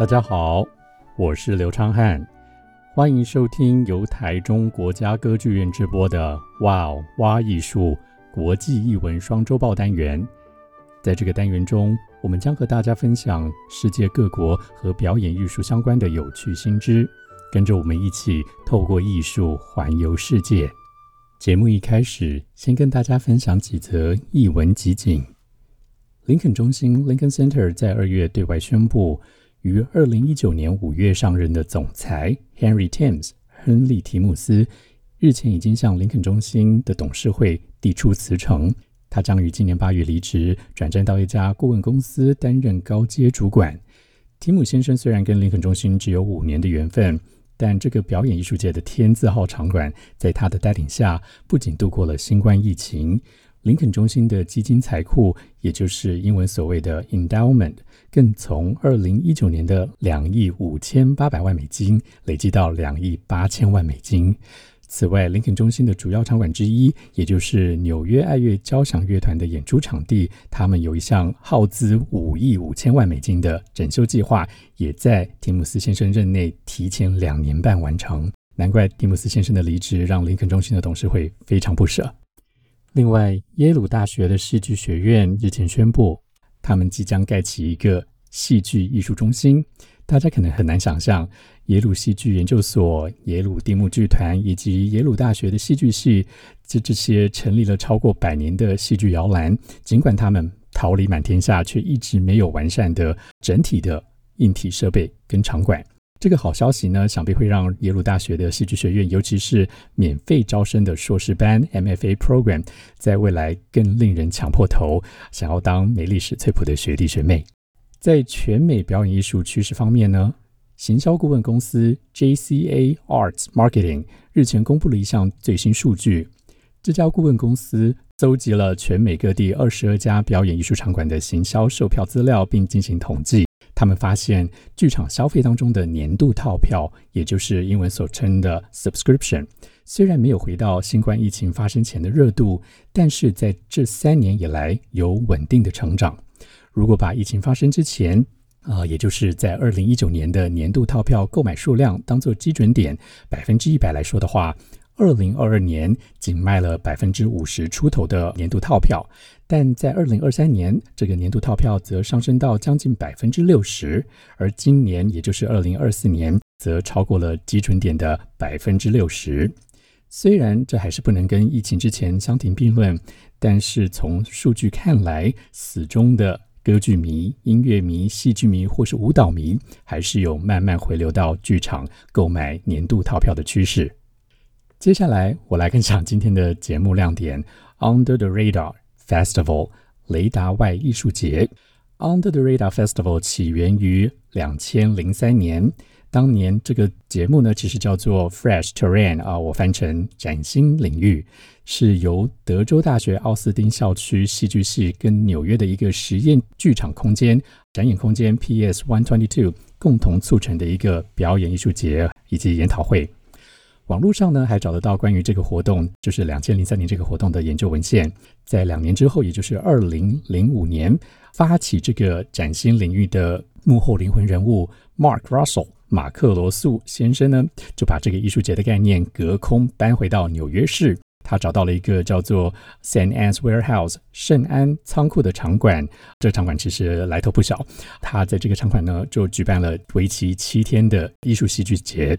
大家好，我是刘昌汉，欢迎收听由台中国家歌剧院直播的《哇哦挖艺术国际艺文双周报》单元。在这个单元中，我们将和大家分享世界各国和表演艺术相关的有趣新知，跟着我们一起透过艺术环游世界。节目一开始，先跟大家分享几则艺文集锦。林肯中心 （Lincoln Center） 在二月对外宣布。于二零一九年五月上任的总裁 Henry Thames 亨利·提姆斯日前已经向林肯中心的董事会递出辞呈，他将于今年八月离职，转战到一家顾问公司担任高阶主管。提姆先生虽然跟林肯中心只有五年的缘分，但这个表演艺术界的天字号场馆，在他的带领下，不仅度过了新冠疫情。林肯中心的基金财库，也就是英文所谓的 endowment，更从二零一九年的两亿五千八百万美金累积到两亿八千万美金。此外，林肯中心的主要场馆之一，也就是纽约爱乐交响乐团的演出场地，他们有一项耗资五亿五千万美金的整修计划，也在提姆斯先生任内提前两年半完成。难怪蒂姆斯先生的离职让林肯中心的董事会非常不舍。另外，耶鲁大学的戏剧学院日前宣布，他们即将盖起一个戏剧艺术中心。大家可能很难想象，耶鲁戏剧研究所、耶鲁蒂木剧团以及耶鲁大学的戏剧系，这这些成立了超过百年的戏剧摇篮，尽管他们桃李满天下，却一直没有完善的整体的硬体设备跟场馆。这个好消息呢，想必会让耶鲁大学的戏剧学院，尤其是免费招生的硕士班 （MFA program），在未来更令人抢破头，想要当梅丽史翠普的学弟学妹。在全美表演艺术趋势方面呢，行销顾问公司 JCA Arts Marketing 日前公布了一项最新数据。这家顾问公司搜集了全美各地二十二家表演艺术场馆的行销售票资料，并进行统计。他们发现，剧场消费当中的年度套票，也就是英文所称的 subscription，虽然没有回到新冠疫情发生前的热度，但是在这三年以来有稳定的成长。如果把疫情发生之前，啊、也就是在二零一九年的年度套票购买数量当做基准点，百分之一百来说的话，二零二二年仅卖了百分之五十出头的年度套票。但在二零二三年，这个年度套票则上升到将近百分之六十，而今年，也就是二零二四年，则超过了基准点的百分之六十。虽然这还是不能跟疫情之前相提并论，但是从数据看来，死忠的歌剧迷、音乐迷、戏剧迷或是舞蹈迷，还是有慢慢回流到剧场购买年度套票的趋势。接下来，我来分享今天的节目亮点：Under the Radar。Festival 雷达外艺术节 Under the Radar Festival 起源于两千零三年，当年这个节目呢，其实叫做 Fresh Terrain 啊，我翻成崭新领域，是由德州大学奥斯汀校区戏剧系跟纽约的一个实验剧场空间展演空间 PS One Twenty Two 共同促成的一个表演艺术节以及研讨会。网络上呢，还找得到关于这个活动，就是两千零三年这个活动的研究文献。在两年之后，也就是二零零五年，发起这个崭新领域的幕后灵魂人物 Mark Russell 马克罗素先生呢，就把这个艺术节的概念隔空搬回到纽约市。他找到了一个叫做 s a n Ann's Warehouse 圣安仓库的场馆，这场馆其实来头不小。他在这个场馆呢，就举办了为期七天的艺术戏剧节。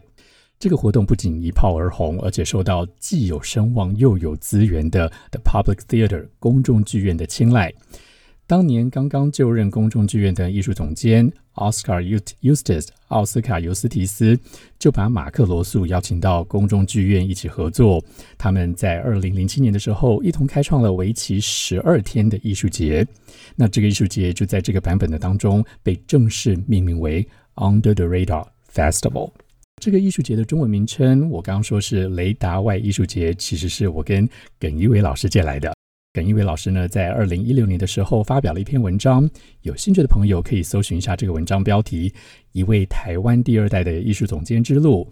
这个活动不仅一炮而红，而且受到既有声望又有资源的 The Public Theater 公众剧院的青睐。当年刚刚就任公众剧院的艺术总监 Oscar Eustis 奥斯卡尤斯提斯就把马克罗素邀请到公众剧院一起合作。他们在二零零七年的时候一同开创了为期十二天的艺术节。那这个艺术节就在这个版本的当中被正式命名为 Under the Radar Festival。这个艺术节的中文名称，我刚刚说是雷达外艺术节，其实是我跟耿一伟老师借来的。耿一伟老师呢，在二零一六年的时候发表了一篇文章，有兴趣的朋友可以搜寻一下这个文章标题《一位台湾第二代的艺术总监之路》。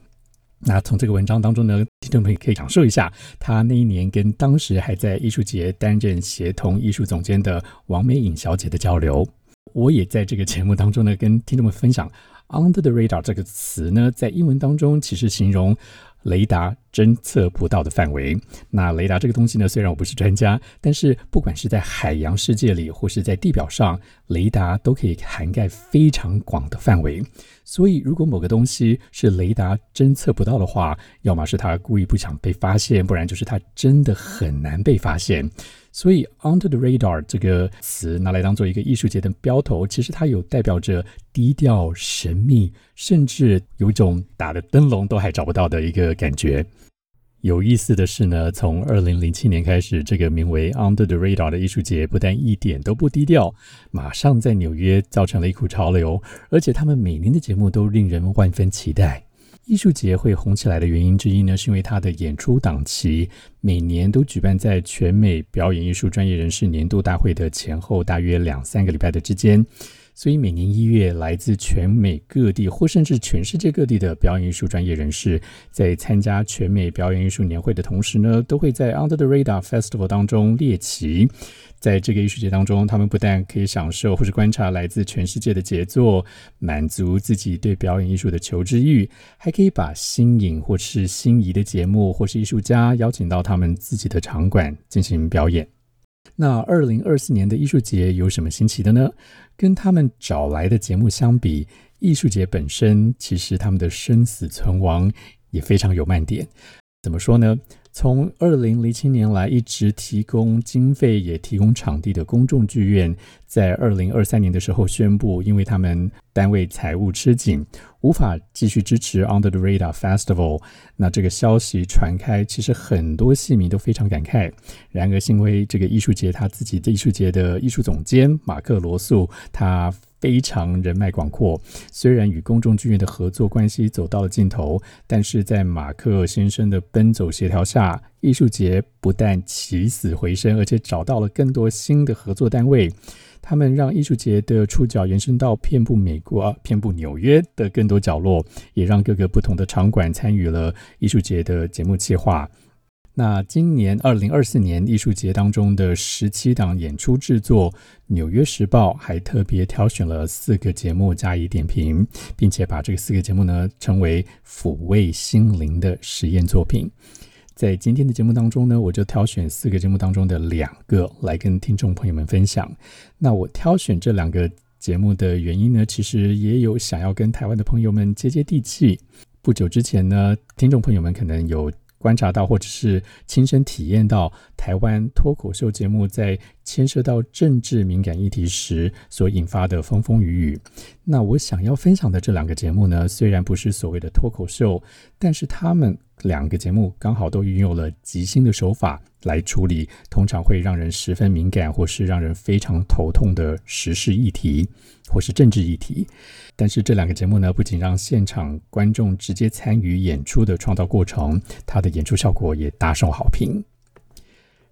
那从这个文章当中呢，听众朋友可以感受一下他那一年跟当时还在艺术节担任协同艺术总监的王美颖小姐的交流。我也在这个节目当中呢，跟听众们分享。Under the radar 这个词呢，在英文当中其实形容雷达侦测不到的范围。那雷达这个东西呢，虽然我不是专家，但是不管是在海洋世界里，或是在地表上，雷达都可以涵盖非常广的范围。所以，如果某个东西是雷达侦测不到的话，要么是他故意不想被发现，不然就是他真的很难被发现。所以，under the radar 这个词拿来当做一个艺术节的标头，其实它有代表着低调、神秘，甚至有一种打的灯笼都还找不到的一个感觉。有意思的是呢，从二零零七年开始，这个名为 Under the Radar 的艺术节不但一点都不低调，马上在纽约造成了一股潮流，而且他们每年的节目都令人万分期待。艺术节会红起来的原因之一呢，是因为它的演出档期每年都举办在全美表演艺术专业人士年度大会的前后，大约两三个礼拜的之间。所以每年一月，来自全美各地或甚至全世界各地的表演艺术专业人士，在参加全美表演艺术年会的同时呢，都会在 Under the Radar Festival 当中列席。在这个艺术节当中，他们不但可以享受或是观察来自全世界的杰作，满足自己对表演艺术的求知欲，还可以把新颖或是心仪的节目或是艺术家邀请到他们自己的场馆进行表演。那二零二四年的艺术节有什么新奇的呢？跟他们找来的节目相比，艺术节本身其实他们的生死存亡也非常有卖点。怎么说呢？从二零零七年来一直提供经费也提供场地的公众剧院，在二零二三年的时候宣布，因为他们单位财务吃紧，无法继续支持 Under the Radar Festival。那这个消息传开，其实很多戏迷都非常感慨。然而，幸亏这个艺术节他自己的艺术节的艺术总监马克罗素，他。非常人脉广阔，虽然与公众剧院的合作关系走到了尽头，但是在马克先生的奔走协调下，艺术节不但起死回生，而且找到了更多新的合作单位。他们让艺术节的触角延伸到遍布美国、遍布纽约的更多角落，也让各个不同的场馆参与了艺术节的节目计划。那今年二零二四年艺术节当中的十七档演出制作，《纽约时报》还特别挑选了四个节目加以点评，并且把这个四个节目呢称为抚慰心灵的实验作品。在今天的节目当中呢，我就挑选四个节目当中的两个来跟听众朋友们分享。那我挑选这两个节目的原因呢，其实也有想要跟台湾的朋友们接接地气。不久之前呢，听众朋友们可能有。观察到或者是亲身体验到台湾脱口秀节目在牵涉到政治敏感议题时所引发的风风雨雨。那我想要分享的这两个节目呢，虽然不是所谓的脱口秀，但是他们两个节目刚好都运用了即兴的手法来处理，通常会让人十分敏感或是让人非常头痛的时事议题或是政治议题。但是这两个节目呢，不仅让现场观众直接参与演出的创造过程，它的演出效果也大受好评。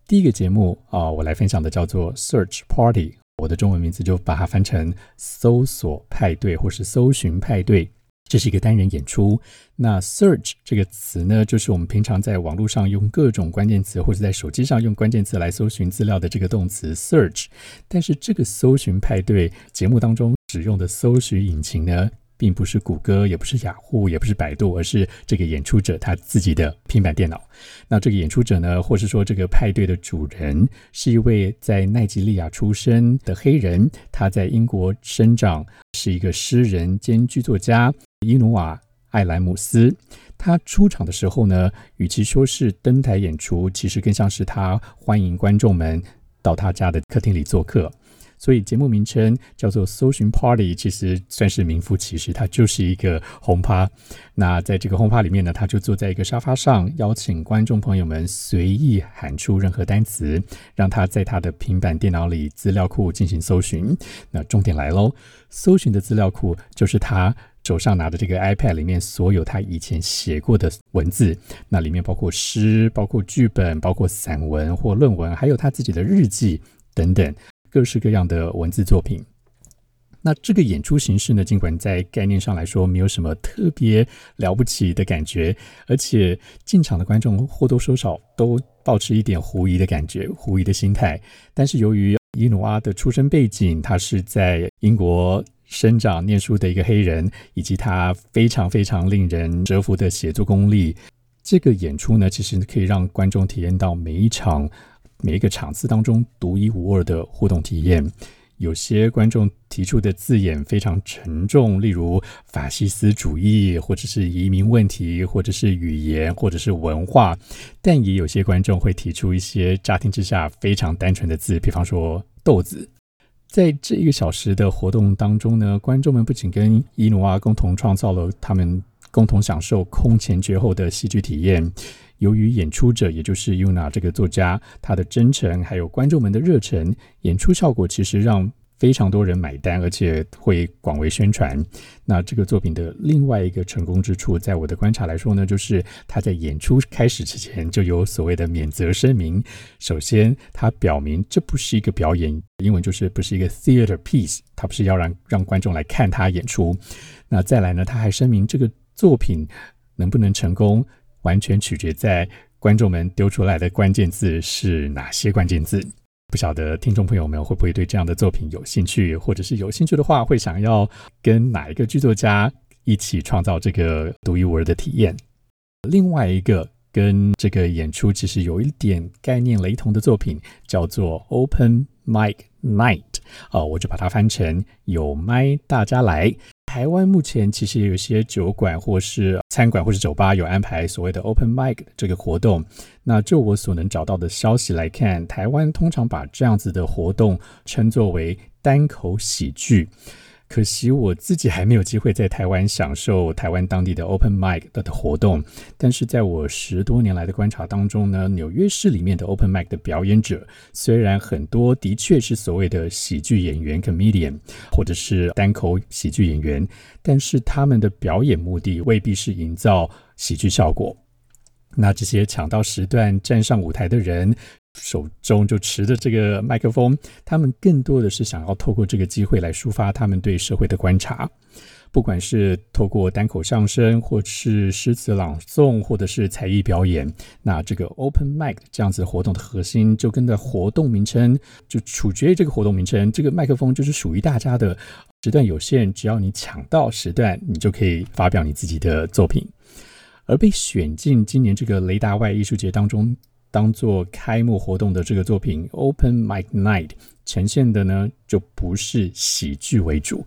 第一个节目啊、我来分享的叫做 Search Party，我的中文名字就把它翻成搜索派对或是搜寻派对。这是一个单人演出。那 search 这个词呢，就是我们平常在网络上用各种关键词，或者在手机上用关键词来搜寻资料的这个动词 search。但是这个搜寻派对节目当中使用的搜寻引擎呢，并不是谷歌，也不是雅虎，也不是百度，而是这个演出者他自己的平板电脑。那这个演出者呢，或是说这个派对的主人，是一位在奈及利亚出生的黑人，他在英国生长，是一个诗人兼剧作家伊努瓦·艾莱姆斯。他出场的时候呢，与其说是登台演出，其实更像是他欢迎观众们到他家的客厅里做客。所以节目名称叫做“搜寻 Party”，其实算是名副其实，它就是一个轰趴。那在这个轰趴里面呢，他就坐在一个沙发上，邀请观众朋友们随意喊出任何单词，让他在他的平板电脑里资料库进行搜寻。那重点来喽，搜寻的资料库就是他手上拿的这个 iPad 里面所有他以前写过的文字，那里面包括诗、包括剧本、包括散文或论文，还有他自己的日记等等。各式各样的文字作品。那这个演出形式呢，尽管在概念上来说没有什么特别了不起的感觉，而且进场的观众或多或少都抱持一点狐疑的感觉、狐疑的心态。但是由于伊努阿的出生背景，他是在英国生长、念书的一个黑人，以及他非常非常令人折服的写作功力。这个演出呢，其实可以让观众体验到每一场、每一个场次当中独一无二的互动体验。有些观众提出的字眼非常沉重，例如法西斯主义，或者是移民问题，或者是语言，或者是文化。但也有些观众会提出一些乍听之下非常单纯的字，比方说“豆子”。在这一个小时的活动当中呢，观众们不仅跟伊努瓦共同创造了他们共同享受空前绝后的戏剧体验。由于演出者，也就是尤娜这个作家，他的真诚，还有观众们的热忱，演出效果其实让非常多人买单，而且会广为宣传。那这个作品的另外一个成功之处，在我的观察来说呢，就是他在演出开始之前就有所谓的免责声明。首先，他表明这不是一个表演，英文就是不是一个 theater piece，他不是要让让观众来看他演出。那再来呢，他还声明这个作品能不能成功，完全取决在观众们丢出来的关键字是哪些关键字。不晓得听众朋友们会不会对这样的作品有兴趣，或者是有兴趣的话，会想要跟哪一个剧作家一起创造这个独一无二的体验？另外一个跟这个演出其实有一点概念雷同的作品，叫做 Open Mic Night，啊，我就把它翻成有麦大家来。台湾目前其实也有一些酒馆或是餐馆或是酒吧有安排所谓的 open mic 这个活动。那就我所能找到的消息来看，台湾通常把这样子的活动称作为单口喜剧。可惜我自己还没有机会在台湾享受台湾当地的 open mic 的活动，但是在我十多年来的观察当中呢，纽约市里面的 open mic 的表演者，虽然很多的确是所谓的喜剧演员 comedian 或者是单口喜剧演员，但是他们的表演目的未必是营造喜剧效果。那这些抢到时段站上舞台的人，手中就持着这个麦克风，他们更多的是想要透过这个机会来抒发他们对社会的观察，不管是透过单口相声，或是诗词朗诵，或者是才艺表演。那这个 Open Mic 这样子活动的核心，就跟着活动名称就取决于这个活动名称，这个麦克风就是属于大家的。时段有限，只要你抢到时段，你就可以发表你自己的作品。而被选进今年这个雷达外艺术节当中。当做开幕活动的这个作品 Open Mic Night 呈现的呢，就不是喜剧为主，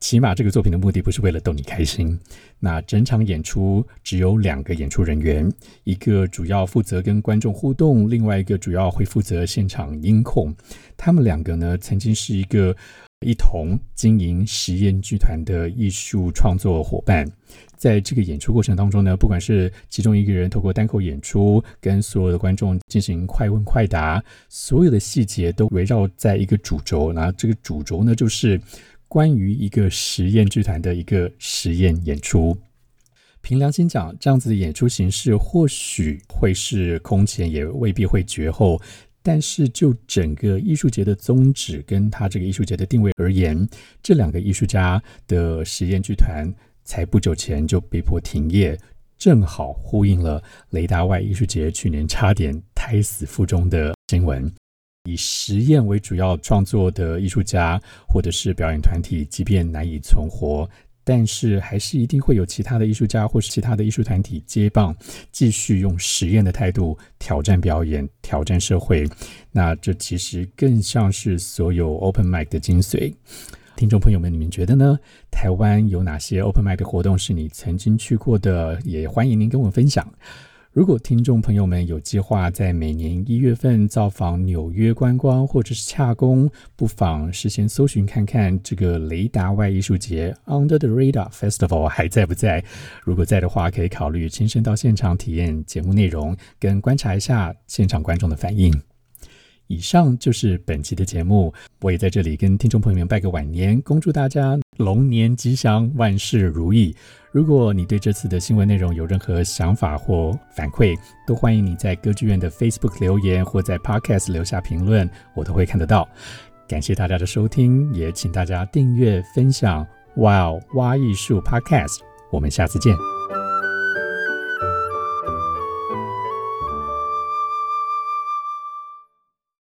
起码这个作品的目的不是为了逗你开心。那整场演出只有两个演出人员，一个主要负责跟观众互动，另外一个主要会负责现场音控。他们两个呢，曾经是一个一同经营实验剧团的艺术创作伙伴。在这个演出过程当中呢，不管是其中一个人透过单口演出跟所有的观众进行快问快答，所有的细节都围绕在一个主轴，那这个主轴呢，就是关于一个实验剧团的一个实验演出。凭良心讲，这样子的演出形式或许会是空前，也未必会绝后。但是就整个艺术节的宗旨跟他这个艺术节的定位而言，这两个艺术家的实验剧团。才不久前就被迫停业，正好呼应了雷达外艺术节去年差点胎死腹中的新闻。以实验为主要创作的艺术家或者是表演团体，即便难以存活，但是还是一定会有其他的艺术家或是其他的艺术团体接棒，继续用实验的态度挑战表演、挑战社会。那这其实更像是所有 Open Mic 的精髓。听众朋友们，你们觉得呢？台湾有哪些 Open Mic 的活动是你曾经去过的？也欢迎您跟我分享。如果听众朋友们有计划在每年一月份造访纽约观光或者是洽公，不妨事先搜寻看看这个雷达外艺术节 Under the Radar Festival 还在不在？如果在的话，可以考虑亲身到现场体验节目内容，跟观察一下现场观众的反应。以上就是本期的节目，我也在这里跟听众朋友们拜个晚年，恭祝大家龙年吉祥，万事如意。如果你对这次的新闻内容有任何想法或反馈，都欢迎你在歌剧院的 Facebook 留言或在 Podcast 留下评论，我都会看得到。感谢大家的收听，也请大家订阅分享。哇哦，挖艺术 Podcast，我们下次见。